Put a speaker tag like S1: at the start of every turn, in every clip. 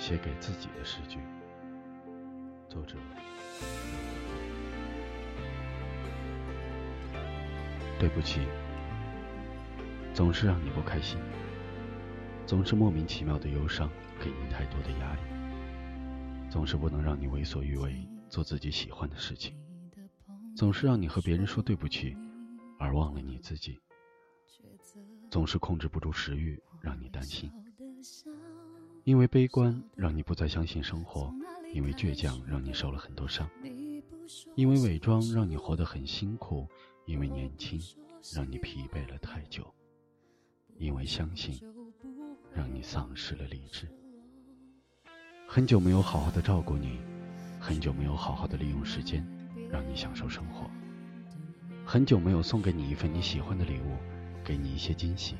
S1: 写给自己的诗句。作者：对不起，总是让你不开心，总是莫名其妙的忧伤，给你太多的压力，总是不能让你为所欲为，做自己喜欢的事情，总是让你和别人说对不起，而忘了你自己，总是控制不住食欲，让你担心。因为悲观，让你不再相信生活；因为倔强，让你受了很多伤；因为伪装，让你活得很辛苦；因为年轻，让你疲惫了太久；因为相信，让你丧失了理智。很久没有好好的照顾你，很久没有好好的利用时间，让你享受生活。很久没有送给你一份你喜欢的礼物，给你一些惊喜。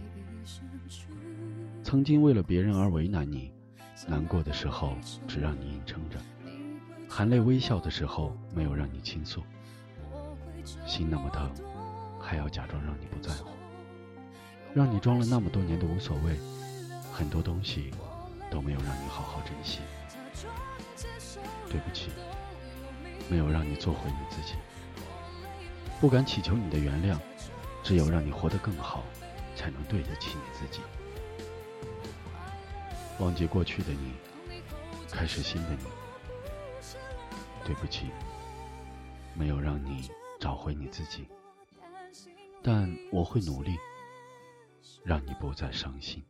S1: 曾经为了别人而为难你，难过的时候只让你硬撑着，含泪微笑的时候没有让你倾诉，心那么疼，还要假装让你不在乎，让你装了那么多年的无所谓，很多东西都没有让你好好珍惜。对不起，没有让你做回你自己，不敢祈求你的原谅，只有让你活得更好，才能对得起你自己。忘记过去的你，开始新的你。对不起，没有让你找回你自己，但我会努力，让你不再伤心。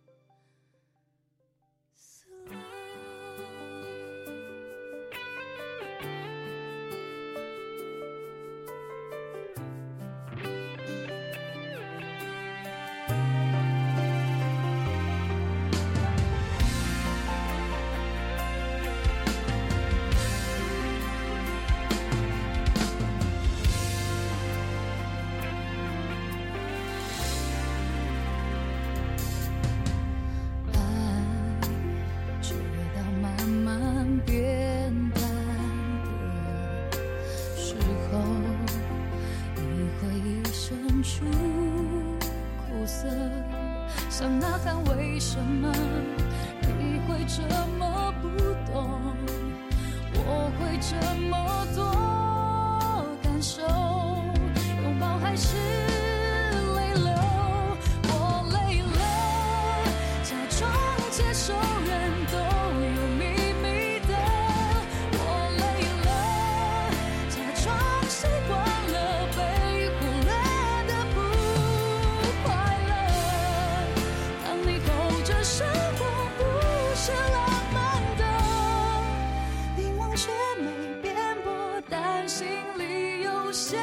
S2: 出苦涩，想呐喊，为什么你会这么不懂？我会这么心里有些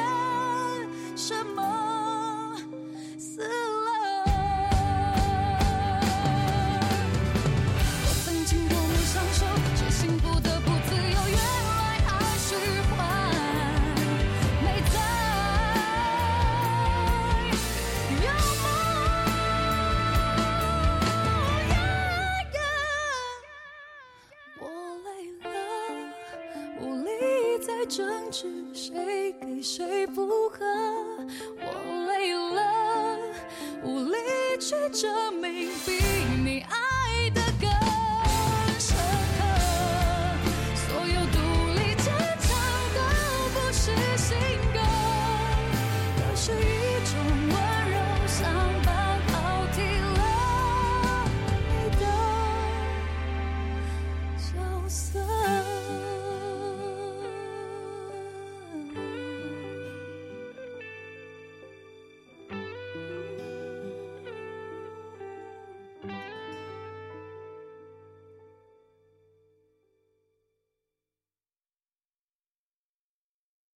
S2: 争执，谁给谁附和？我累了，无力去证明。